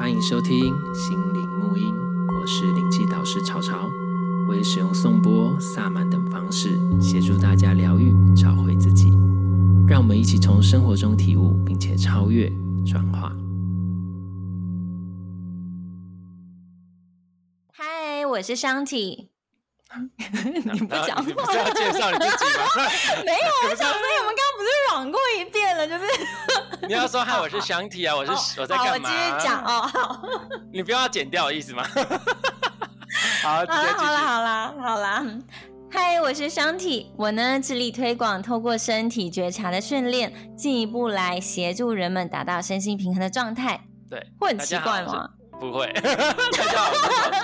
欢迎收听心灵沐音，我是灵气导师潮潮，我也使用颂钵、萨满等方式协助大家疗愈、找回自己。让我们一起从生活中体悟，并且超越、转化。嗨，我是商体。你不讲话，你不是要介绍你自己吗？没有，我想说，我们刚刚不是软过一遍了，就是。你要说嗨，我是香体啊，我是我在干嘛？我继续讲哦，好。你不要剪掉的意思吗？好，好啦，好啦，好啦，好啦。嗨，我是香体，我呢致力推广透过身体觉察的训练，进一步来协助人们达到身心平衡的状态。对，会很奇怪吗？不会，大家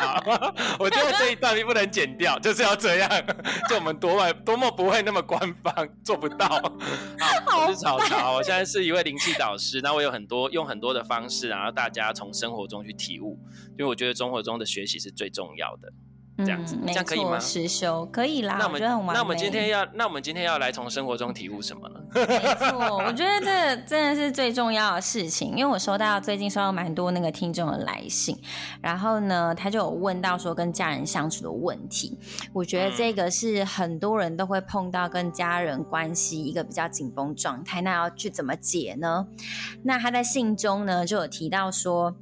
好，我觉得这一段你不能剪掉，就是要这样，就我们多么多么不会那么官方，做不到。好，我是草草，我现在是一位灵气导师，那我有很多用很多的方式，然后大家从生活中去体悟，因为我觉得生活中的学习是最重要的。这样子，嗯、这样可以吗？实修可以啦。那我们，我我那我们今天要，那我们今天要来从生活中体悟什么呢？没错，我觉得这 真的是最重要的事情，因为我收到最近收到蛮多那个听众的来信，然后呢，他就有问到说跟家人相处的问题。我觉得这个是很多人都会碰到跟家人关系一个比较紧绷状态，那要去怎么解呢？那他在信中呢就有提到说。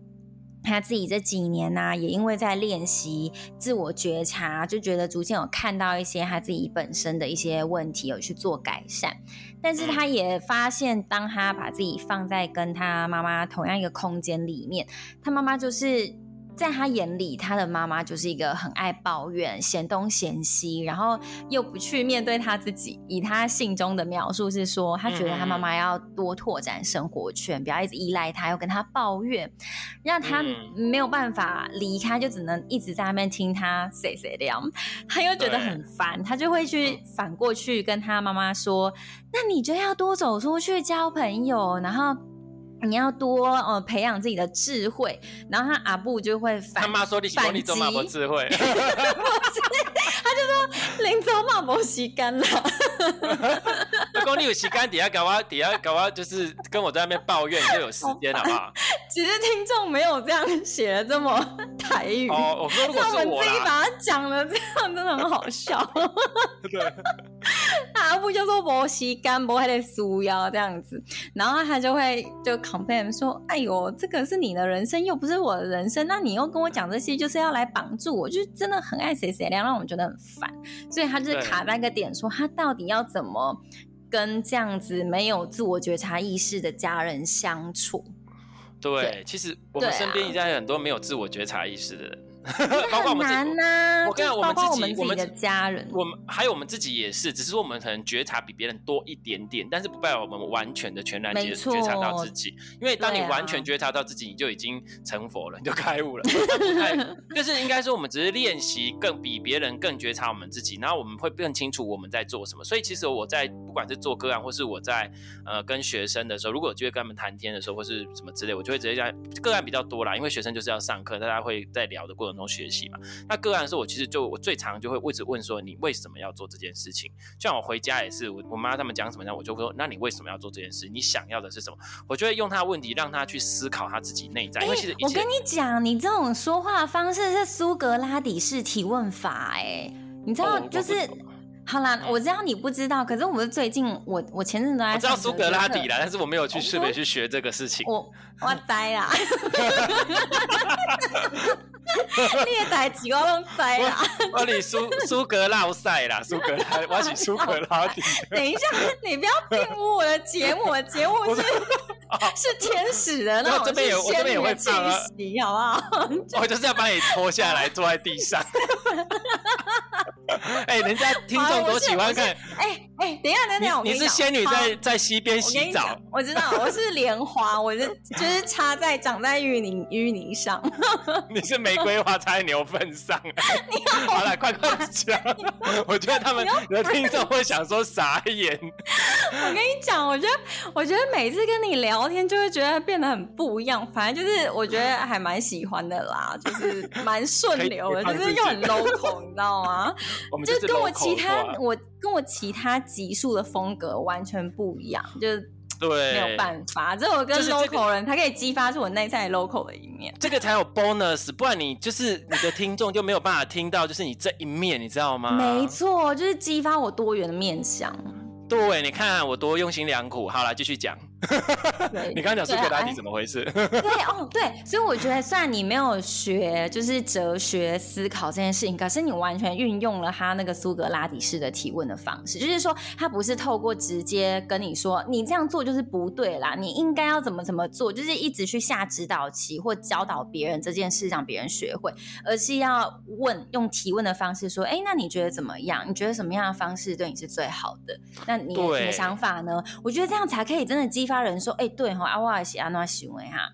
他自己这几年呢、啊，也因为在练习自我觉察，就觉得逐渐有看到一些他自己本身的一些问题，有去做改善。但是他也发现，当他把自己放在跟他妈妈同样一个空间里面，他妈妈就是。在他眼里，他的妈妈就是一个很爱抱怨、嫌东嫌西，然后又不去面对他自己。以他信中的描述是说，他觉得他妈妈要多拓展生活圈，不要一直依赖他，又跟他抱怨，让他没有办法离开，就只能一直在那边听他碎碎念。他又觉得很烦，他就会去反过去跟他妈妈说：“那你就要多走出去交朋友，然后。”你要多呃培养自己的智慧，然后他阿布就会反。他妈说你喜欢你走马博智慧，他就说林走马博洗干了。如果你有洗干底下搞我底下搞我就是跟我在那边抱怨，就有时间好不好？其实听众没有这样写的这么台语哦。我说如果是我，我们自己把它讲了，这样真的很好笑。对，阿布就说博洗干博还得输腰这样子，然后他就会就 complain。说：“哎呦，这个是你的人生，又不是我的人生。那你又跟我讲这些，就是要来绑住我，就真的很爱谁谁亮，让我们觉得很烦。所以他就是卡在一个点，说他到底要怎么跟这样子没有自我觉察意识的家人相处？对，对其实我们身边应该有很多没有自我觉察意识的人。” 包括我们自己，我跟我们自己，我们的家人，我们还有我们自己也是，只是说我们可能觉察比别人多一点点，但是不代表我们完全的全然觉觉察到自己。因为当你完全觉察到自己，你就已经成佛了，你就开悟了。就是应该说，我们只是练习更比别人更觉察我们自己，然后我们会更清楚我们在做什么。所以其实我在不管是做个案，或是我在呃跟学生的时候，如果有机会跟他们谈天的时候，或是什么之类，我就会直接讲个案比较多啦，因为学生就是要上课，大家会在聊的过程中学习嘛，那个案的时候，我其实就我最常就会一直问说，你为什么要做这件事情？像我回家也是，我我妈他们讲什么呢？我就会说，那你为什么要做这件事？你想要的是什么？我就会用他的问题让他去思考他自己内在。因为其实我跟你讲，你这种说话方式是苏格拉底式提问法，哎，你知道就是。好啦，我知道你不知道，可是我们最近，我我前阵都在。我知道苏格拉底啦，但是我没有去特别去学这个事情。我我呆啦，你也逮几个都呆啦。我你苏苏格拉塞啦，苏格拉，我是苏格拉底。等一下，你不要玷污我的节目，我节目是是天使的那种，这边也我这边也会放啊，好不好？我就是要把你拖下来，坐在地上。哎、欸，人家听众都喜欢看。哎哎、等一下，等一下，你，你是仙女在在溪边洗澡我。我知道，我是莲花，我是就是插在长在淤泥淤泥上。你是玫瑰花插在牛粪上。好了，快快讲。我觉得他们的听众会想说傻眼。我跟你讲，我觉得我觉得每次跟你聊天就会觉得变得很不一样。反正就是我觉得还蛮喜欢的啦，就是蛮顺流的，就是又很 local，你知道吗？就跟我其他我跟我其他集数的风格完全不一样，就对，没有办法，这我跟 local 人，他可以激发出我内在 local 的一面，这个才有 bonus，不然你就是你的听众就没有办法听到，就是你这一面，你知道吗？没错，就是激发我多元的面相。对，你看我多用心良苦。好了，继续讲。你刚刚讲苏格拉底怎么回事？对哦，对，所以我觉得，虽然你没有学就是哲学思考这件事情，可是你完全运用了他那个苏格拉底式的提问的方式，就是说他不是透过直接跟你说你这样做就是不对啦，你应该要怎么怎么做，就是一直去下指导棋或教导别人这件事让别人学会，而是要问用提问的方式说，哎，那你觉得怎么样？你觉得什么样的方式对你是最好的？那你你的想法呢？我觉得这样才可以真的激发人说，哎，对哈，阿瓦尔西安娜行为哈。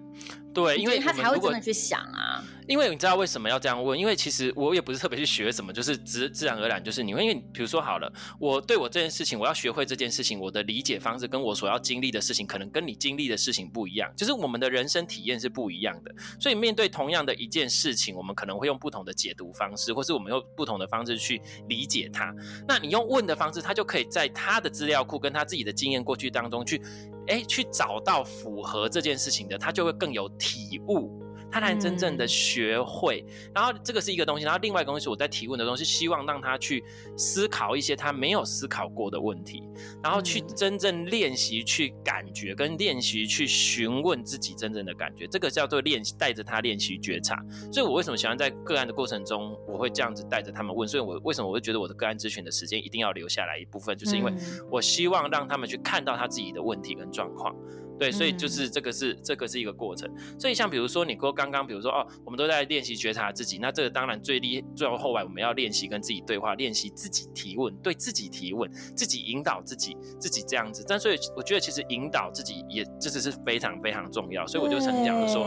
对，因为他才会真的去想啊。因为你知道为什么要这样问？因为其实我也不是特别去学什么，就是自自然而然就是你会。因为比如说好了，我对我这件事情，我要学会这件事情，我的理解方式跟我所要经历的事情，可能跟你经历的事情不一样，就是我们的人生体验是不一样的。所以面对同样的一件事情，我们可能会用不同的解读方式，或是我们用不同的方式去理解它。那你用问的方式，他就可以在他的资料库跟他自己的经验过去当中去，哎，去找到符合这件事情的，他就会更有体悟。他才能真正的学会，嗯，然后这个是一个东西，然后另外一个东西，我在提问的东西，希望让他去思考一些他没有思考过的问题，然后去真正练习去感觉，跟练习去询问自己真正的感觉，这个叫做练习，带着他练习觉察。所以我为什么喜欢在个案的过程中，我会这样子带着他们问，所以我为什么我会觉得我的个案咨询的时间一定要留下来一部分，就是因为我希望让他们去看到他自己的问题跟状况。对，所以就是这个是、嗯、这个是一个过程。所以像比如说你说刚刚，比如说哦，我们都在练习觉察自己，那这个当然最厉最后后来我们要练习跟自己对话，练习自己提问，对自己提问，自己引导自己，自己这样子。但所以我觉得其实引导自己也这只是非常非常重要。所以我就曾经讲说。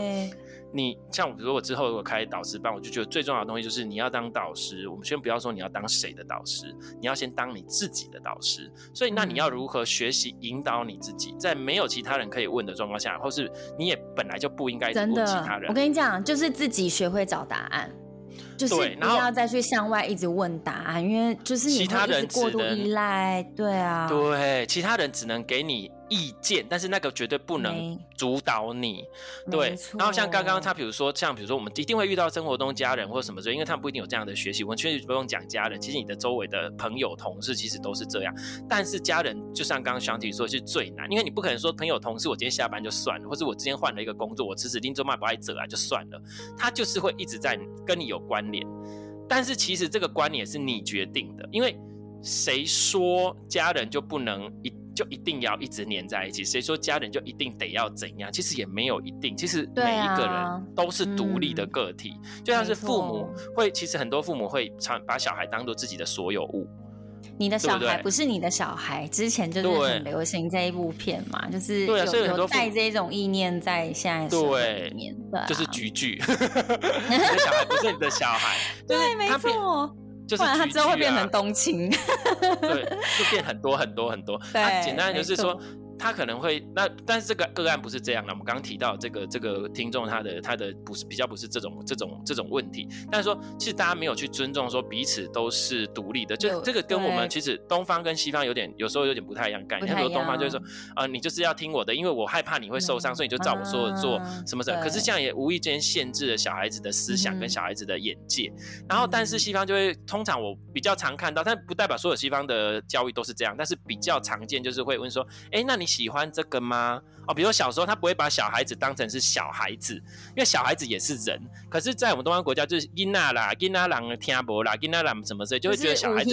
你像比如说我之后如果开导师班，我就觉得最重要的东西就是你要当导师。我们先不要说你要当谁的导师，你要先当你自己的导师。所以那你要如何学习引导你自己，在没有其他人可以问的状况下，或是你也本来就不应该问其他人。我跟你讲，就是自己学会找答案，就是不要再去向外一直问答案，因为就是你会一直过度依赖。对啊，对，其他人只能给你。意见，但是那个绝对不能主导你，对。然后像刚刚他，比如说像比如说我们一定会遇到生活中家人或者什么之类，因为他们不一定有这样的学习。我们确实不用讲家人，其实你的周围的朋友、同事其实都是这样。但是家人就像刚刚小体说，是最难，因为你不可能说朋友、同事，我今天下班就算了，或者我今天换了一个工作，我辞职拎走卖不爱走啊就算了，他就是会一直在跟你有关联。但是其实这个关联是你决定的，因为谁说家人就不能一？就一定要一直黏在一起？谁说家人就一定得要怎样？其实也没有一定。其实每一个人都是独立的个体，啊嗯、就像是父母会，其实很多父母会常把小孩当做自己的所有物。你的小孩不是你的小孩，之前就是很流行这一部片嘛，就是有有带这种意念在现在里面，对，就是菊菊 你的小孩不是你的小孩，对，没错。就是、啊、不然他之后会变成冬青，对，就变很多很多很多。它，啊、简单就是说。他可能会那，但是这个个案不是这样的。我们刚刚提到这个这个听众，他的他的不是比较不是这种这种这种问题。但是说，其实大家没有去尊重说彼此都是独立的，就这个跟我们其实东方跟西方有点有时候有点不太一样概念。很多东方就会说啊、呃，你就是要听我的，因为我害怕你会受伤，所以你就照我说的做什么什么。可是这样也无意间限制了小孩子的思想跟小孩子的眼界。然后，但是西方就会通常我比较常看到，但不代表所有西方的教育都是这样，但是比较常见就是会问说，哎，那你？你喜欢这个吗？哦，比如说小时候他不会把小孩子当成是小孩子，因为小孩子也是人。可是，在我们东方国家，就是囡娜啦、囡仔人听不啦、囡娜郎什么之类，就会觉得小孩子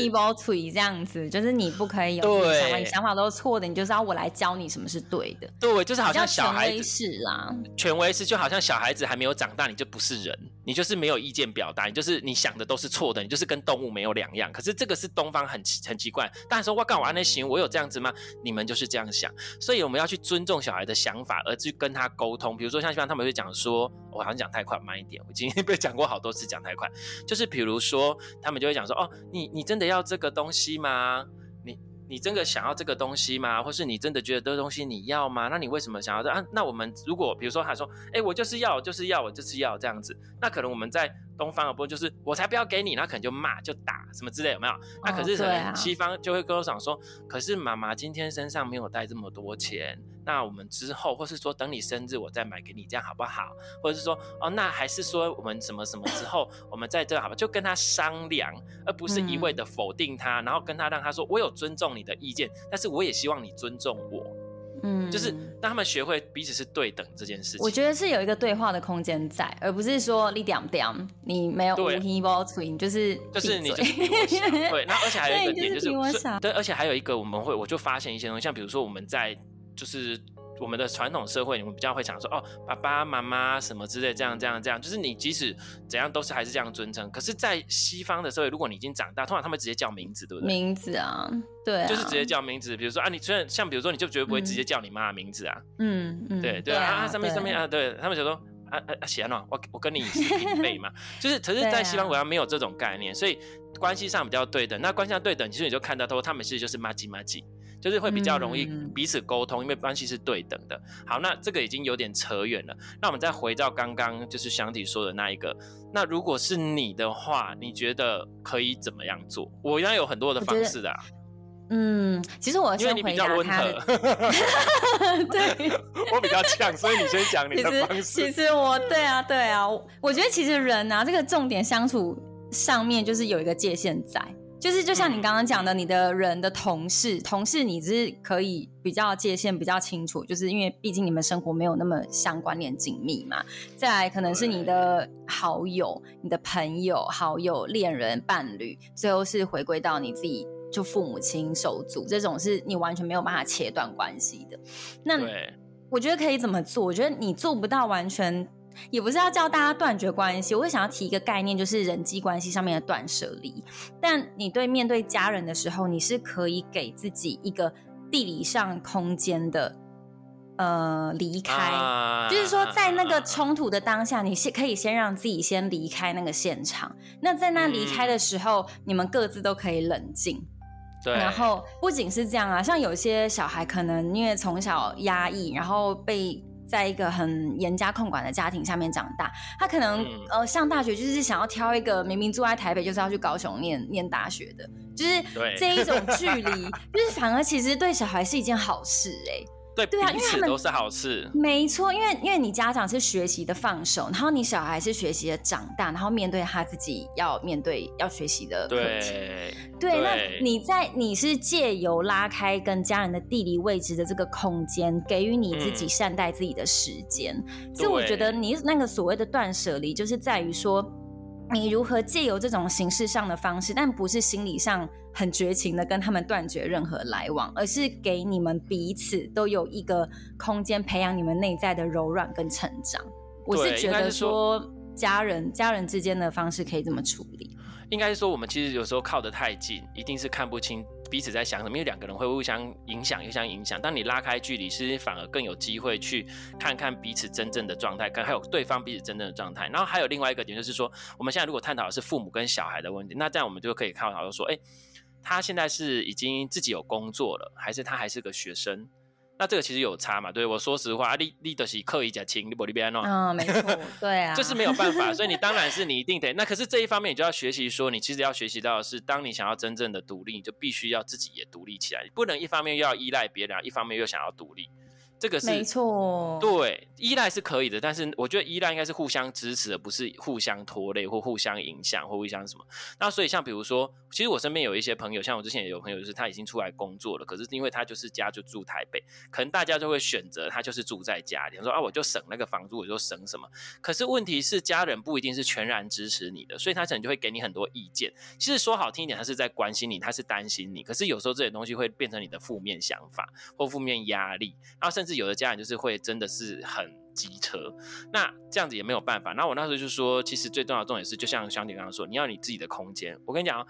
这样子，就是你不可以有想法，你想法都是错的，你就是要我来教你什么是对的。对，就是好像小孩子是啦，权威是就好像小孩子还没有长大，你就不是人，你就是没有意见表达，你就是你想的都是错的，你就是跟动物没有两样。可是这个是东方很很奇怪，大家说我，干我那行，我有这样子吗？你们就是这样想，所以我们要去尊重小孩的想法，而去跟他沟通。比如说像一般他们会讲说，我好像讲太快，慢一点。我今天 被讲过好多次讲太快，就是比如说他们就会讲说，哦，你你真的要这个东西吗？你你真的想要这个东西吗？或是你真的觉得这个东西你要吗？那你为什么想要这啊？那我们如果比如说他说，哎，我就是要，就是要，我就是要这样子，那可能我们在。东方的部分就是我才不要给你，那可能就骂就打什么之类，有没有？那、可是可能西方就会跟我讲说，可是妈妈今天身上没有带这么多钱，那我们之后，或是说等你生日我再买给你，这样好不好？或者是说哦，那还是说我们什么什么之后我们在这样好吧？就跟他商量，而不是一味的否定他，嗯、然后跟他让他说我有尊重你的意见，但是我也希望你尊重我。嗯，就是让他们学会彼此是对等这件事情。我觉得是有一个对话的空间在，而不是说你点点，你没有无听不听，就是就是你就对。那而且还有一个点就是，是对，而且还有一个我们会，我就发现一些东西，像比如说我们在就是。我们的传统社会，你们比较会想说哦，爸爸妈妈什么之类，这样这样这样，就是你即使怎样都是还是这样尊称。可是，在西方的社会，如果你已经长大，通常他们直接叫名字，对不对？名字啊，对啊，就是直接叫名字。比如说啊，你虽然像比如说，你就绝对不会直接叫你妈的名字啊。嗯嗯，对对啊，上面上面啊，对他们就说啊啊啊，喜安诺，我我跟你是平辈嘛，就是可是，在西方国家没有这种概念，所以关系上比较对等。那关系上对等，其实你就看到说他们其实就是麻吉麻吉。就是会比较容易彼此沟通，嗯、因为关系是对等的。好，那这个已经有点扯远了。那我们再回到刚刚就是祥体说的那一个。那如果是你的话，你觉得可以怎么样做？我应该有很多的方式的、啊。嗯，其实我先回答他。因为你比较温和。对，我比较呛，所以你先讲你的方式。其实，其实我对啊，对啊，我觉得其实人啊，这个重点相处上面就是有一个界限在。就是就像你刚刚讲的，你的人的同事，同事你只是可以比较界限比较清楚，就是因为毕竟你们生活没有那么相关联紧密嘛。再来可能是你的好友、你的朋友、好友、恋人、伴侣，最后是回归到你自己，就父母亲、手足这种是你完全没有办法切断关系的。那我觉得可以怎么做？我觉得你做不到完全。也不是要叫大家断绝关系，我会想要提一个概念，就是人际关系上面的断舍离。但你对面对家人的时候，你是可以给自己一个地理上空间的呃离开，啊、就是说在那个冲突的当下，你是可以先让自己先离开那个现场。那在那离开的时候，嗯、你们各自都可以冷静。对。然后不仅是这样啊，像有些小孩可能因为从小压抑，然后被。在一个很严加控管的家庭下面长大，他可能、嗯、呃上大学就是想要挑一个明明住在台北就是要去高雄念念大学的，就是这一种 距离，就是反而其实对小孩是一件好事哎、欸。对，对啊，因为都是好事。没错，因为因为你家长是学习的放手，然后你小孩是学习的长大，然后面对他自己要面对要学习的课题。对，对，对，那你在你是借由拉开跟家人的地理位置的这个空间，给予你自己善待自己的时间。嗯、所以我觉得你那个所谓的断舍离，就是在于说。你如何借由这种形式上的方式，但不是心理上很绝情的跟他们断绝任何来往，而是给你们彼此都有一个空间，培养你们内在的柔软跟成长。我是觉得说，家人家人之间的方式可以这么处理。应该是说，我们其实有时候靠得太近，一定是看不清。彼此在想什么？因为两个人会互相影响，互相影响。当你拉开距离，其实反而更有机会去看看彼此真正的状态，看还有对方彼此真正的状态。然后还有另外一个点，就是说，我们现在如果探讨的是父母跟小孩的问题，那这样我们就可以探讨说，哎，他现在是已经自己有工作了，还是他还是个学生？那这个其实有差嘛？对，我说实话，你你的是刻意讲轻，你不里边哦。嗯，没错，对啊，这是没有办法，所以你当然是你一定得。那可是这一方面，你就要学习说，你其实要学习到的是，当你想要真正的独立，你就必须要自己也独立起来，你不能一方面又要依赖别人，一方面又想要独立。这个是没错，对，依赖是可以的，但是我觉得依赖应该是互相支持，而不是互相拖累或互相影响或互相什么。那所以像比如说，其实我身边有一些朋友，像我之前也有朋友，就是他已经出来工作了，可是因为他就是家就住台北，可能大家就会选择他就是住在家里，说啊我就省那个房租，我就省什么。可是问题是家人不一定是全然支持你的，所以他可能就会给你很多意见。其实说好听一点，他是在关心你，他是担心你，可是有时候这些东西会变成你的负面想法或负面压力，然后甚至。有的家人就是会真的是很机车，那这样子也没有办法。那我那时候就说，其实最重要的重点是，就像香姐刚刚说，你要你自己的空间。我跟你讲，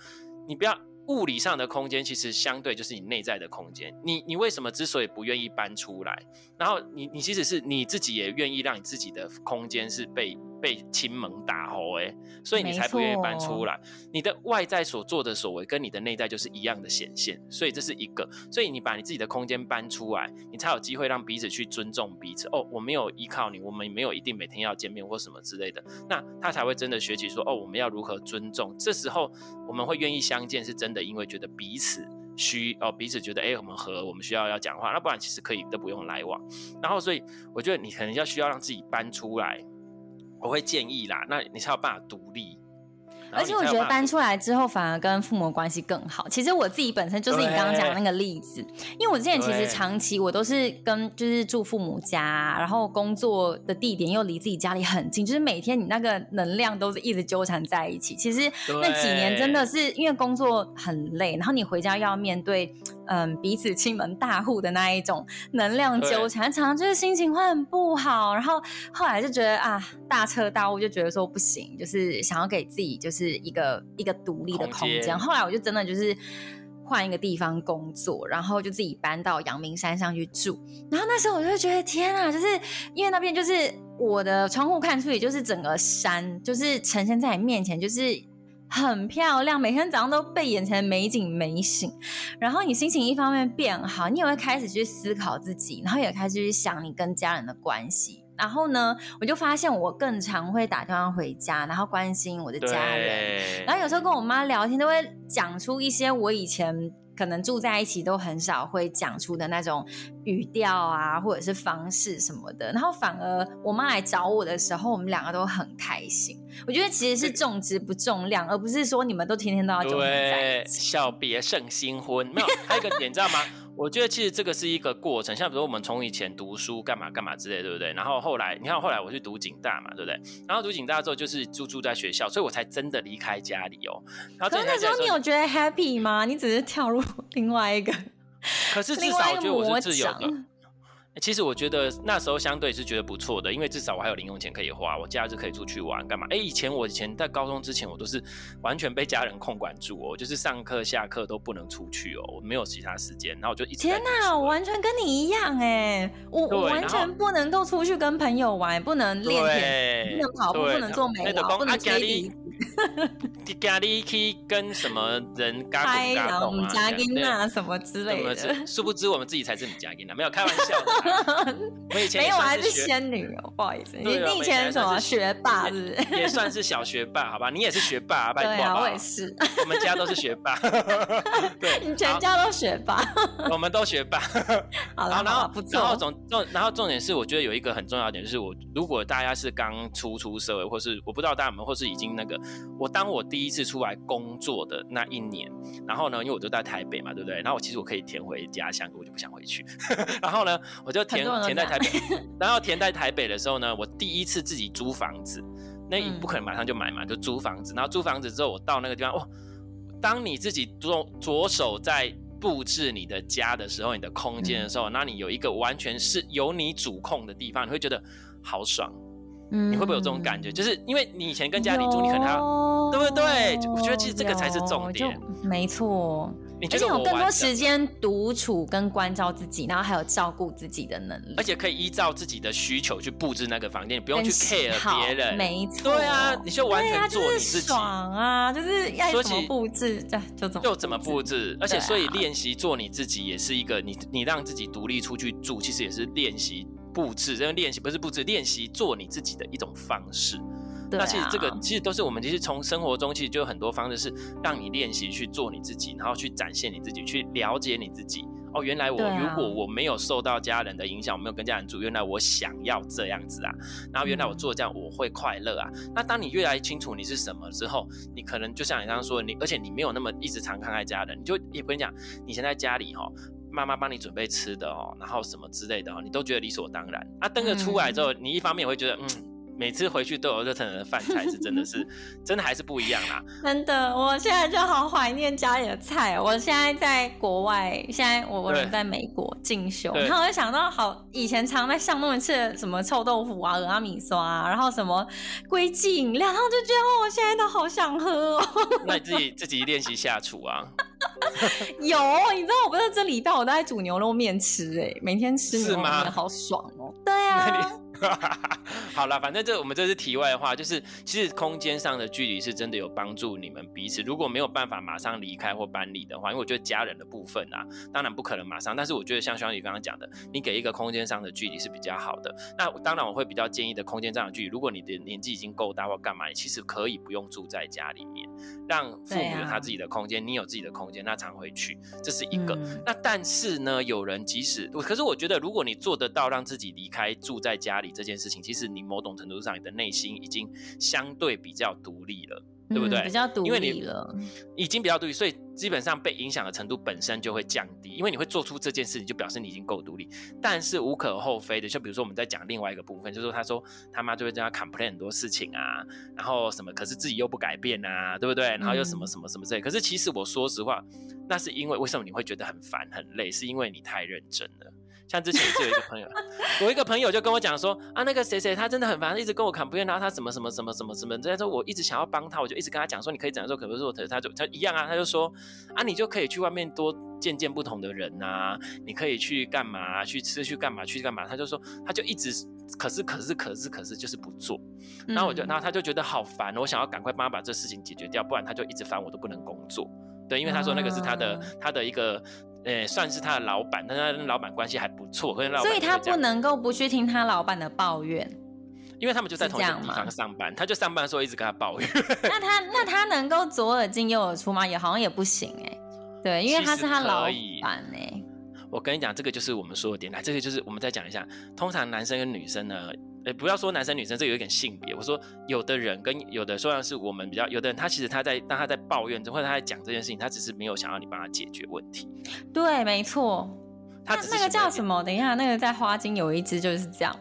你不要物理上的空间，其实相对就是你内在的空间。你你为什么之所以不愿意搬出来？然后你你其实是你自己也愿意让你自己的空间是被被亲蒙打吼哎，所以你才不愿意搬出来。你的外在所做的所为跟你的内在就是一样的显现，所以这是一个。所以你把你自己的空间搬出来，你才有机会让彼此去尊重彼此。哦，我没有依靠你，我们没有一定每天要见面或什么之类的，那他才会真的学习说哦，我们要如何尊重。这时候我们会愿意相见，是真的，因为觉得彼此。需哦，彼此觉得哎，我们和，我们需要要讲话，那不然其实可以都不用来往。然后，所以我觉得你可能要需要让自己搬出来，我会建议啦，那你才有办法独立。而且我觉得搬出来之后，反而跟父母关系更好。其实我自己本身就是你刚刚讲的那个例子，因为我之前其实长期我都是跟就是住父母家，然后工作的地点又离自己家里很近，就是每天你那个能量都是一直纠缠在一起。其实那几年真的是因为工作很累，然后你回家要面对。嗯，彼此亲门大户的那一种能量纠缠，常常就是心情会很不好。然后后来就觉得啊，大彻大悟，就觉得说不行，就是想要给自己就是一个一个独立的空间。后来我就真的就是换一个地方工作，然后就自己搬到阳明山上去住。然后那时候我就觉得天啊，就是因为那边就是我的窗户看出去就是整个山，就是呈现在你面前，就是。很漂亮，每天早上都被眼前的美景美醒，然后你心情一方面变好，你也会开始去思考自己，然后也开始去想你跟家人的关系。然后呢，我就发现我更常会打电话回家，然后关心我的家人。然后有时候跟我妈聊天，都会讲出一些我以前。可能住在一起都很少会讲出的那种语调啊，或者是方式什么的，然后反而我妈来找我的时候，我们两个都很开心。我觉得其实是重质不重量，而不是说你们都天天都要纠缠在一起。小别胜新婚，没有，还有一个点，你知道吗？我觉得其实这个是一个过程，像比如我们从以前读书干嘛干嘛之类，对不对？然后后来你看，后来我去读警大嘛，对不对？然后读警大之后就是住住在学校，所以我才真的离开家里哦。然后可是那时候你有觉得 happy 吗？你只是跳入 另外一个，可是至少我觉得我是自由的。其实我觉得那时候相对是觉得不错的，因为至少我还有零用钱可以花，我假日可以出去玩干嘛？哎，以前我以前在高中之前，我都是完全被家人控管住哦，就是上课下课都不能出去哦，我没有其他时间，然后我就一直。天哪，我完全跟你一样哎，我我完全不能够出去跟朋友玩，不能练田，不能跑步，不能做美劳，不能接力。家里 去跟什么人嘎咕嘎咚啊？家丁啊什么之类的。殊不知我们自己才是你家丁啊，没有开玩笑。我以前没有，我还是仙女哦，不好意思。你你以前什么学霸是？也算是小学霸，好吧？你也是学霸，拜托吧。我也是。我们家都是学霸。对，你全家都学霸。我们都学霸。好了，然后然后重重，然后重点是，我觉得有一个很重要的点就是，我如果大家是刚出出社会，或是我不知道大家有没有，或是已经那个。我当我第一次出来工作的那一年，然后呢，因为我就在台北嘛，对不对？然后我其实我可以填回家乡，我就不想回去。然后呢，我就填填在台北。然后填在台北的时候呢，我第一次自己租房子，那你不可能马上就买嘛，就租房子。然后租房子之后，我到那个地方，哇！当你自己左左手在布置你的家的时候，你的空间的时候，那、嗯、你有一个完全是由你主控的地方，你会觉得好爽。你会不会有这种感觉？就是因为你以前跟家里住，你可能还要，对不对？我觉得其实这个才是重点。没错，而且有更多时间独处跟关照自己，然后还有照顾自己的能力，而且可以依照自己的需求去布置那个房间，你不用去 care 别人。没错，对啊，你就完全做你自己。爽啊！就是要怎么布置，就怎么就怎么布置。而且，所以练习做你自己也是一个，你你让自己独立出去住，其实也是练习。布置因为练习不是布置，练习做你自己的一种方式。对啊。那其实这个其实都是我们其实从生活中其实就有很多方式是让你练习去做你自己，然后去展现你自己，去了解你自己。哦，原来我如果我没有受到家人的影响，我没有跟家人住，原来我想要这样子啊。然后原来我做这样我会快乐啊。嗯。那当你越来越清楚你是什么之后，你可能就像你刚刚说，你而且你没有那么一直常看爱家人，你就也不跟你讲，你现在家里哈。妈妈帮你准备吃的哦，然后什么之类的哦，你都觉得理所当然。啊，登个出来之后，你一方面会觉得，嗯，每次回去都有热腾腾的饭菜，是真的是，真的还是不一样啦。真的，我现在就好怀念家里的菜。我现在在国外，现在我我人在美国进修，然后我就想到，好以前常在巷弄吃的什么臭豆腐啊、蚵仔米刷啊，然后什么龟记饮料，然后就觉得，哦，我现在都好想喝哦。那你自己自己练习下厨啊。有，你知道我不是这礼拜我都在煮牛肉面吃哎、欸，每天吃牛肉面好爽哦。对啊，好了，反正这我们这是题外话，就是其实空间上的距离是真的有帮助你们彼此。如果没有办法马上离开或搬离的话，因为我觉得家人的部分啊，当然不可能马上。但是我觉得像双宇刚刚讲的，你给一个空间上的距离是比较好的。那当然我会比较建议的空间上的距离，如果你的年纪已经够大或干嘛，你其实可以不用住在家里面，让 父母有他自己的空间，啊、你有自己的空间，那常回去，这是一个。嗯、那但是呢，有人即使，可是我觉得如果你做得到让自己离开住在家里这件事情，其实你某种程度上你的内心已经相对比较独立了。对不对？比较独立了，因为你已经比较独立，所以基本上被影响的程度本身就会降低。因为你会做出这件事情，就表示你已经够独立。但是无可厚非的，就比如说我们在讲另外一个部分，就是说他说他妈就会这样 complain 很多事情啊，然后什么，可是自己又不改变啊，对不对？然后又什么什么什么之类。可是其实我说实话，那是因为为什么你会觉得很烦很累？是因为你太认真了。像之前就有一个朋友，我一个朋友就跟我讲说啊，那个谁谁他真的很烦，一直跟我 complain，然后他什么什么什么什么什么，这样说我一直想要帮他，我就一直跟他讲说，你可以怎样做，可不可以做，他就他一样啊，他就说啊，你就可以去外面多见见不同的人呐，你可以去干嘛，去吃去干嘛去干嘛，他就说他就一直可是可是可是可是就是不做，然后我就然后他就觉得好烦，我想要赶快帮他把这事情解决掉，不然他就一直烦我都不能工作，对，因为他说那个是他的他的一个。呃、欸，算是他的老板，但他跟老板关系还不错，跟老板。所以他不能够不去听他老板的抱怨，因为他们就在同一个地方上班，他就上班的时候一直跟他抱怨。那他那他能够左耳进右耳出吗？也好像也不行哎、欸。对，因为他是他老板哎、欸。我跟你讲，这个就是我们说的点，来，这个就是我们再讲一下，通常男生跟女生呢。哎，不要说男生女生，这有一点性别。我说有的人跟有的，虽然是我们比较，有的人他其实他在当他在抱怨或者他在讲这件事情，他只是没有想要你帮他解决问题。对，没错。他那个叫什么？等一下，那个在花精有一只就是这样。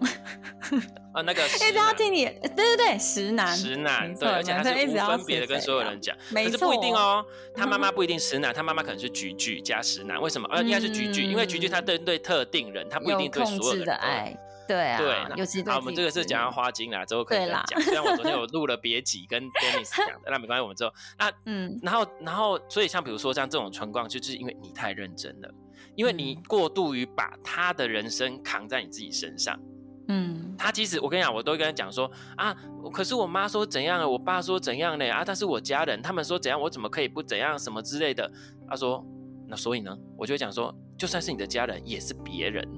啊，那个 一直要听你，对对对，石男，石男，对，而且他是无分别的跟所有人讲，可是不一定哦。他妈妈不一定石男，他妈妈可能是菊菊加石男。为什么？呃，应该是菊菊，因为菊菊他针对特定人，他不一定对所有人的爱。对啊，对，尤其好，我们这个是讲到花精啦，之后可以再讲。虽然我昨天有 录了别集跟 Dennis 讲的，那没关系，我们之后那 嗯，然后然后，所以像比如说像这种情况，就是因为你太认真了，因为你过度于把他的人生扛在你自己身上。嗯，他其实我跟你讲，我都跟他讲说啊，可是我妈说怎样，我爸说怎样呢？啊，但是我家人，他们说怎样，我怎么可以不怎样什么之类的？他说那所以呢，我就会讲说，就算是你的家人，也是别人。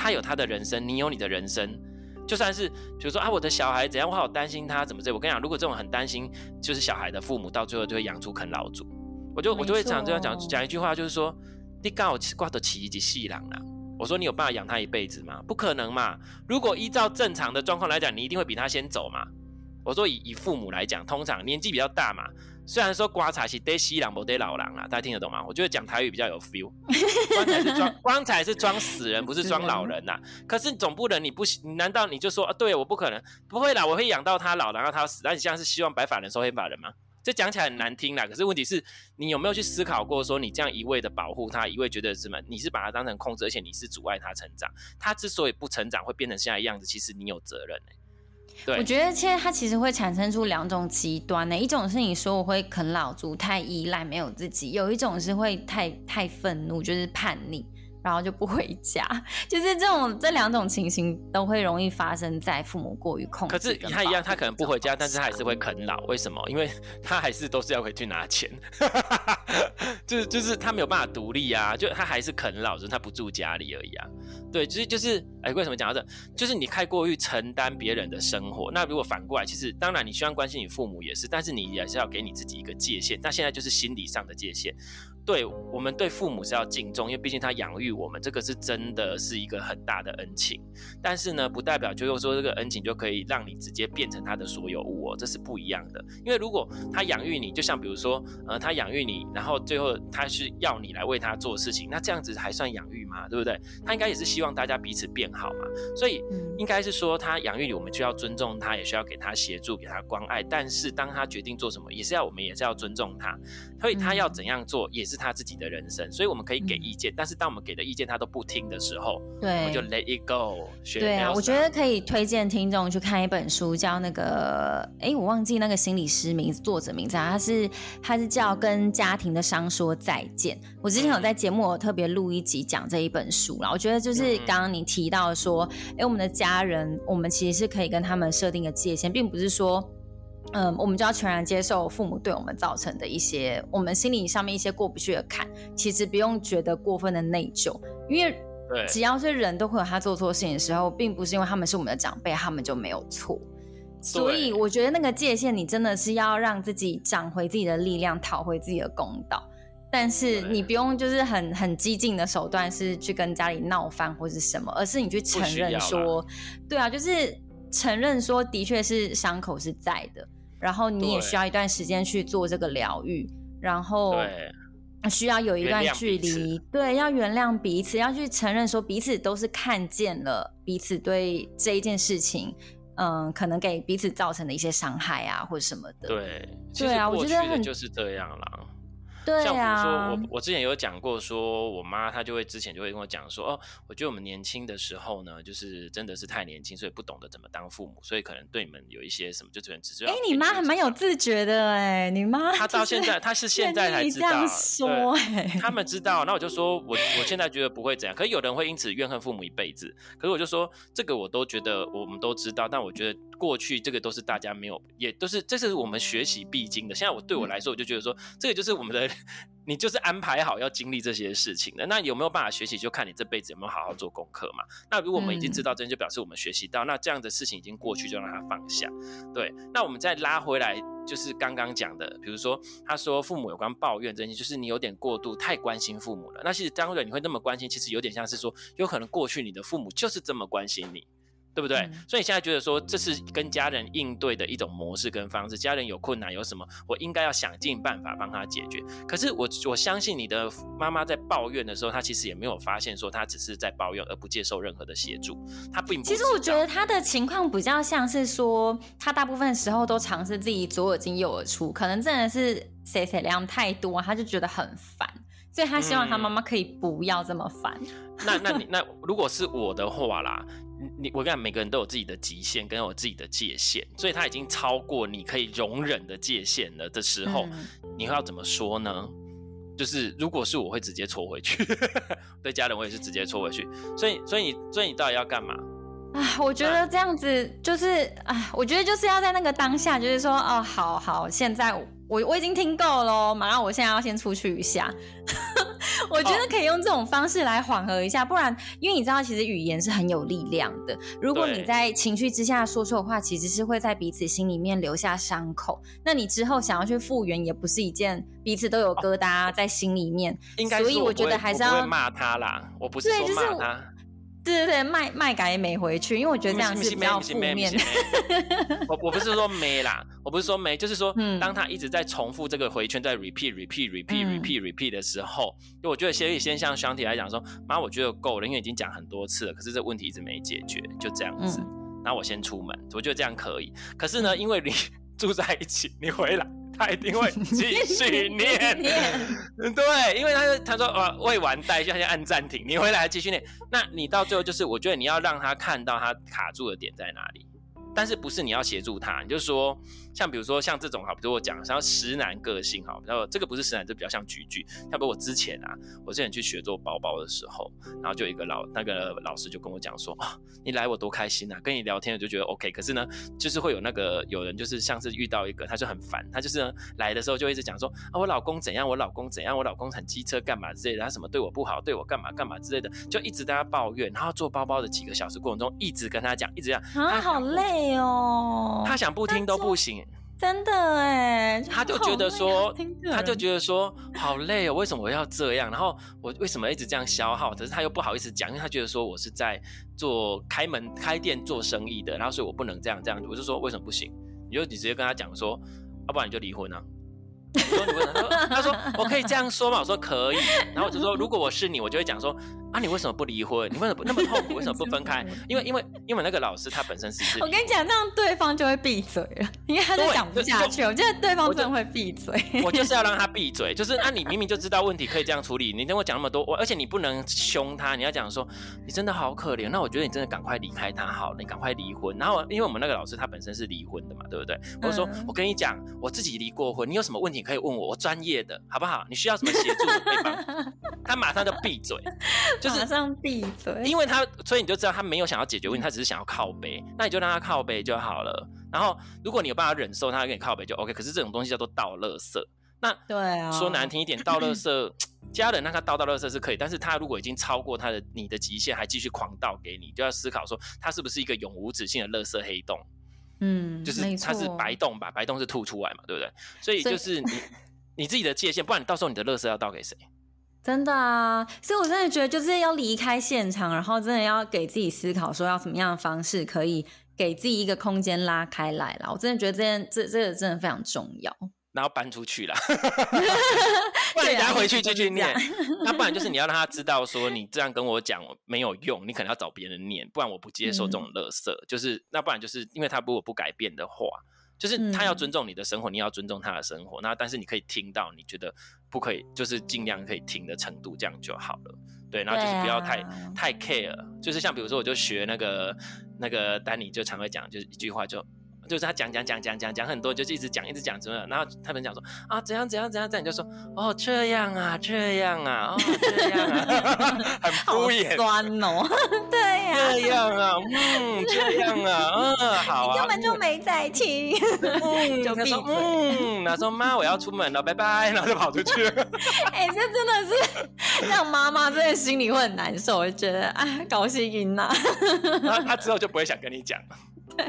他有他的人生，你有你的人生。就算是比如说啊，我的小孩怎样，我好担心他怎么这。我跟你讲，如果这种很担心，就是小孩的父母，到最后就会养出啃老族。我就我就会常这样讲讲一句话，就是说你刚好挂得起一只细郎啊。我说你有办法养他一辈子吗？不可能嘛。如果依照正常的状况来讲，你一定会比他先走嘛。我说以以父母来讲，通常年纪比较大嘛。虽然说棺材是得西郎不得老郎啊，大家听得懂吗？我觉得讲台语比较有 feel。棺材是装棺材是装死人，不是装老人呐、啊。可是总不能你不你难道你就说啊？对，我不可能，不会啦，我会养到他老，然后他死。那你现在是希望白发人收黑发人吗？这讲起来很难听啦。可是问题是，你有没有去思考过，说你这样一味的保护他，一味觉得什么？你是把他当成控制，而且你是阻碍他成长。他之所以不成长，会变成现在的样子，其实你有责任、欸我觉得其实它其实会产生出两种极端呢，一种是你说我会啃老族，太依赖没有自己；有一种是会太太愤怒，就是叛逆。然后就不回家，就是这种这两种情形都会容易发生在父母过于控制。可是他一样，他可能不回家，但是他还是会啃老。为什么？因为 他还是都是要回去拿钱，就是就是他没有办法独立啊，就他还是啃老，就是他不住家里而已啊。对，就是就是，哎，为什么讲到这？就是你太过于承担别人的生活。那如果反过来，其实当然你希望关心你父母也是，但是你也是要给你自己一个界限。那现在就是心理上的界限。对，我们对父母是要敬重，因为毕竟他养育我们，这个是真的是一个很大的恩情。但是呢，不代表就是说这个恩情就可以让你直接变成他的所有物哦，这是不一样的。因为如果他养育你，就像比如说，呃，他养育你，然后最后他是要你来为他做事情，那这样子还算养育吗？对不对？他应该也是希望大家彼此变好嘛。所以应该是说，他养育你，我们就要尊重他，也需要给他协助，给他关爱。但是当他决定做什么，也是要我们也是要尊重他。所以他要怎样做，也是。他自己的人生，所以我们可以给意见，嗯、但是当我们给的意见他都不听的时候，对，我们就 let it go。对啊，我觉得可以推荐听众去看一本书，叫那个，哎，我忘记那个心理师名字，作者名字啊，他是他是叫《跟家庭的伤说再见》。我之前有在节目我特别录一集讲这一本书啦，我觉得就是刚刚你提到说，哎、嗯，我们的家人，我们其实是可以跟他们设定个界限，并不是说。嗯，我们就要全然接受父母对我们造成的一些，我们心理上面一些过不去的坎。其实不用觉得过分的内疚，因为只要是人都会有他做错事情的时候，并不是因为他们是我们的长辈，他们就没有错。所以我觉得那个界限，你真的是要让自己找回自己的力量，讨回自己的公道。但是你不用就是很很激进的手段，是去跟家里闹翻或是什么，而是你去承认说，对啊，就是。承认说的确是伤口是在的，然后你也需要一段时间去做这个疗愈，然后需要有一段距离，对，要原谅彼此，要去承认说彼此都是看见了彼此对这一件事情，嗯，可能给彼此造成的一些伤害啊，或者什么的。对，对啊，我觉得很就是这样啦。对啊，像比如说我，我之前有讲过，说我妈她就会之前就会跟我讲说，哦，我觉得我们年轻的时候呢，就是真的是太年轻，所以不懂得怎么当父母，所以可能对你们有一些什么，就只能只是。哎，你妈还蛮有自觉的哎，你妈她到现在她是现在才知道，说哎，他们知道，那我就说我我现在觉得不会怎样，可是有人会因此怨恨父母一辈子，可是我就说这个我都觉得我们都知道，但我觉得。过去这个都是大家没有，也都是这是我们学习必经的。现在我对我来说，我就觉得说，这个就是我们的，你就是安排好要经历这些事情的。那有没有办法学习，就看你这辈子有没有好好做功课嘛。那如果我们已经知道这，就表示我们学习到，那这样的事情已经过去，就让它放下。对，那我们再拉回来，就是刚刚讲的，比如说他说父母有关抱怨这些，就是你有点过度太关心父母了。那其实当然你会那么关心，其实有点像是说，有可能过去你的父母就是这么关心你。对不对？嗯、所以现在觉得说，这是跟家人应对的一种模式跟方式。家人有困难有什么，我应该要想尽办法帮他解决。可是我我相信你的妈妈在抱怨的时候，她其实也没有发现说她只是在抱怨，而不接受任何的协助。她并不。其实我觉得她的情况比较像是说，她大部分时候都尝试自己左耳进右耳出，可能真的是谁谁量太多，她就觉得很烦，所以他希望他妈妈可以不要这么烦。嗯、那那你那如果是我的话啦。你我跟你讲，每个人都有自己的极限，跟有自己的界限，所以他已经超过你可以容忍的界限了的时候，嗯、你会要怎么说呢？就是如果是我会直接戳回去，对家人我也是直接戳回去。所以，所以你，所以你到底要干嘛？啊，我觉得这样子就是啊，我觉得就是要在那个当下，就是说，哦，好好，现在我我已经听够了，马上我现在要先出去一下。我觉得可以用这种方式来缓和一下，不然，因为你知道，其实语言是很有力量的。如果你在情绪之下说错的话，其实是会在彼此心里面留下伤口。那你之后想要去复原，也不是一件彼此都有疙瘩在心里面。应该，所以我觉得还是要骂他啦。我不是说骂他。对对对，麦麦改也没回去，因为我觉得这样是比较负面。我我不是说没啦，我不是说没，就是说，当他一直在重复这个回圈，在 repeat repeat repeat repeat repeat 的时候，就我觉得先先像箱体来讲说，妈，我觉得够了，因为已经讲很多次了，可是这问题一直没解决，就这样子。那我先出门，我觉得这样可以。可是呢，因为你 住在一起，你回来。他一定会继续念，对，因为他他说呃未完待续，他就按暂停，你回来继续念，那你到最后就是，我觉得你要让他看到他卡住的点在哪里。但是不是你要协助他？你就说，像比如说像这种哈，比如我讲，像石楠个性哈，然后这个不是石楠，这比较像菊菊。像比如我之前啊，我之前去学做包包的时候，然后就有一个老那个老师就跟我讲说啊，你来我多开心啊，跟你聊天我就觉得 OK。可是呢，就是会有那个有人就是像是遇到一个，他就很烦，他就是呢来的时候就一直讲说啊，我老公怎样，我老公怎样，我老公很机车干嘛之类的，他什么对我不好，对我干嘛干嘛之类的，就一直在他抱怨。然后做包包的几个小时过程中，一直跟他讲，一直讲啊，好累。哦，他想不听都不行，真的哎，他就觉得说，他就觉得说好累哦，为什么我要这样？然后我为什么一直这样消耗？可是他又不好意思讲，因为他觉得说我是在做开门开店做生意的，然后所以我不能这样这样。我就说为什么不行？你就你直接跟他讲说，要不然你就离婚啊。我说你为什么？他说我可以这样说吗？我说可以。然后我就说如果我是你，我就会讲说，啊，你为什么不离婚？你为什么那么痛苦？为什么不分开？因为因为因为那个老师他本身是……我跟你讲，那样对方就会闭嘴了，因为他就讲不下去。我觉得对方真的会闭嘴。我 就是要让他闭嘴，就是那、啊、你明明就知道问题可以这样处理，你跟我讲那么多，我而且你不能凶他，你要讲说你真的好可怜。那我觉得你真的赶快离开他好了，你赶快离婚。然后因为我们那个老师他本身是离婚的嘛，对不对？我说、嗯、我跟你讲，我自己离过婚，你有什么问题可以问我，我专业的，好不好？你需要什么协助我可以帮？他马上就闭嘴，就是马上闭嘴。因为他，所以你就知道他没有想要解决问题，他只是想要靠背，那你就让他靠背就好了。然后，如果你有办法忍受他跟你靠背就 OK。可是这种东西叫做倒垃圾。那对啊，说难听一点，倒垃圾，家人让他倒倒垃圾是可以，但是他如果已经超过他的你的极限，还继续狂倒给你，就要思考说他是不是一个永无止境的垃圾黑洞。嗯，就是他是白洞吧？白洞是吐出来嘛，对不对？所以就是你 你自己的界限，不然你到时候你的垃圾要倒给谁？真的啊，所以我真的觉得就是要离开现场，然后真的要给自己思考，说要什么样的方式可以给自己一个空间拉开来啦。我真的觉得这件这这个真的非常重要。然后搬出去了，不然你再回去继续念。那不然就是你要让他知道说你这样跟我讲没有用，你可能要找别人念，不然我不接受这种垃圾。嗯、就是那不然就是因为他如果不改变的话。就是他要尊重你的生活，嗯、你要尊重他的生活。那但是你可以听到你觉得不可以，就是尽量可以听的程度，这样就好了。对，然后就是不要太、啊、太 care。就是像比如说，我就学那个那个丹尼就常会讲，就是一句话就。就是他讲讲讲讲讲讲很多，就一直讲一直讲，怎么样？然后他们讲说啊，怎样怎样怎样，这样就说哦，这样啊，这样啊，哦，这样啊，很敷衍，酸哦，对呀，这样啊，嗯，这样啊，嗯，好啊，你根本就没在听，嗯，就闭嘴，嗯，他说妈，我要出门了，拜拜，然后就跑出去。哎，这真的是让妈妈真的心里会很难受，我就觉得啊，高兴赢了。然后他之后就不会想跟你讲了。对。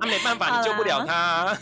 他、啊、没办法，你救不了他、啊。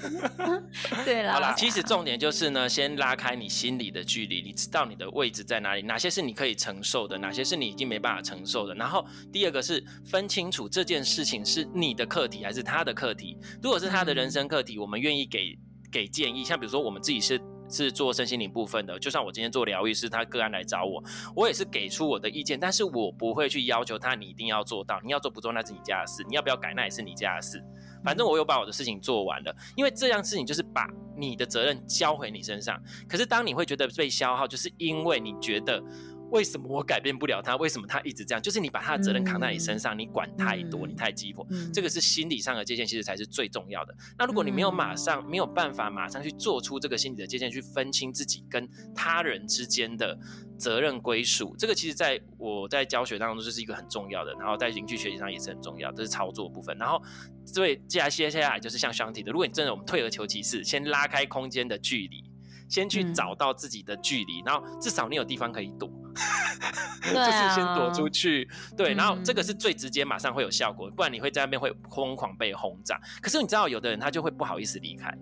对了啦，好啦，其实重点就是呢，先拉开你心里的距离，你知道你的位置在哪里，哪些是你可以承受的，哪些是你已经没办法承受的。然后第二个是分清楚这件事情是你的课题还是他的课题。如果是他的人生课题，我们愿意给给建议。像比如说我们自己是。是做身心灵部分的，就算我今天做疗愈师，他个案来找我，我也是给出我的意见，但是我不会去要求他，你一定要做到，你要做不做那是你家的事，你要不要改那也是你家的事，反正我有把我的事情做完了，因为这样事情就是把你的责任交回你身上，可是当你会觉得被消耗，就是因为你觉得。为什么我改变不了他？为什么他一直这样？就是你把他的责任扛在你身上，嗯、你管太多，嗯、你太急迫，嗯、这个是心理上的界限，其实才是最重要的。那如果你没有马上、嗯、没有办法马上去做出这个心理的界限，去分清自己跟他人之间的责任归属，这个其实在我在教学当中就是一个很重要的，然后在邻居学习上也是很重要，这是操作部分。然后，所以接下来接下来就是像双体的，如果你真的我们退而求其次，先拉开空间的距离。先去找到自己的距离，嗯、然后至少你有地方可以躲，就是先躲出去。对，然后这个是最直接，马上会有效果，不然你会在那边会疯狂被轰炸。可是你知道，有的人他就会不好意思离开，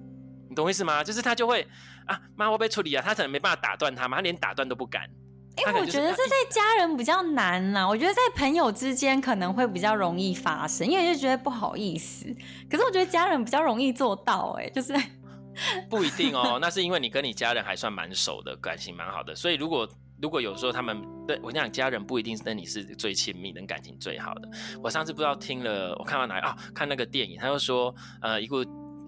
你懂我意思吗？就是他就会啊，妈，我被处理啊，他可能没办法打断他嘛，他连打断都不敢。哎、欸，我觉得这在家人比较难呐、啊，我觉得在朋友之间可能会比较容易发生，因为就觉得不好意思。可是我觉得家人比较容易做到、欸，哎，就是。不一定哦，那是因为你跟你家人还算蛮熟的，感情蛮好的。所以如果如果有时候他们对我讲，家人不一定是跟你是最亲密、能感情最好的。我上次不知道听了，我看到哪啊？看那个电影，他就说，呃，一个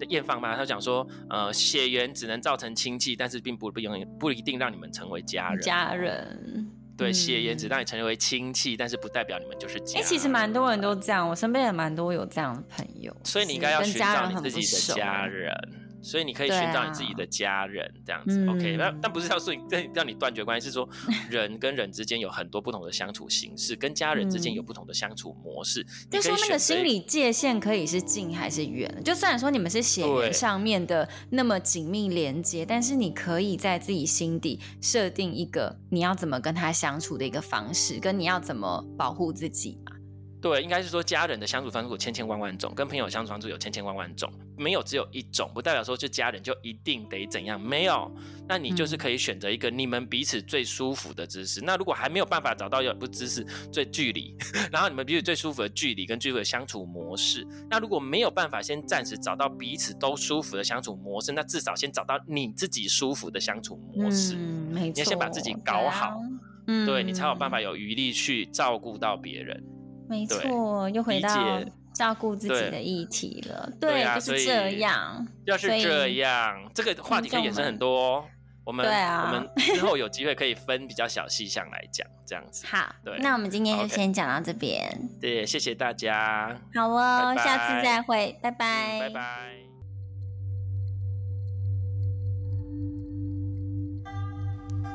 艳芳嘛，他讲说，呃，血缘只能造成亲戚，但是并不不永远不一定让你们成为家人。家人对，血缘只让你成为亲戚，但是不代表你们就是。哎、欸，其实蛮多人都这样，我身边也蛮多有这样的朋友。所以你应该要寻找你自己的家人。所以你可以寻找你自己的家人，啊、这样子、嗯、，OK？那但不是要说你让你断绝关系，是说人跟人之间有很多不同的相处形式，跟家人之间有不同的相处模式。就说那个心理界限可以是近还是远？就虽然说你们是血缘上面的那么紧密连接，但是你可以在自己心底设定一个你要怎么跟他相处的一个方式，跟你要怎么保护自己嘛。对，应该是说家人的相处方式有千千万万种，跟朋友相处方式有千千万万种，没有只有一种，不代表说就家人就一定得怎样，没有，那你就是可以选择一个你们彼此最舒服的姿势。嗯、那如果还没有办法找到有不姿势最距离，然后你们彼此最舒服的距离跟最舒服的相处模式，那如果没有办法先暂时找到彼此都舒服的相处模式，那至少先找到你自己舒服的相处模式。嗯，没错，你要先把自己搞好。嗯，对你才有办法有余力去照顾到别人。没错，又回到照顾自己的议题了。对，对啊，就是这样。要是这样，这个话题可以延伸很多。我们对啊，我们之后有机会可以分比较小细项来讲，这样子。好，对，那我们今天就先讲到这边。对，谢谢大家。好哦，下次再会，拜拜。拜拜。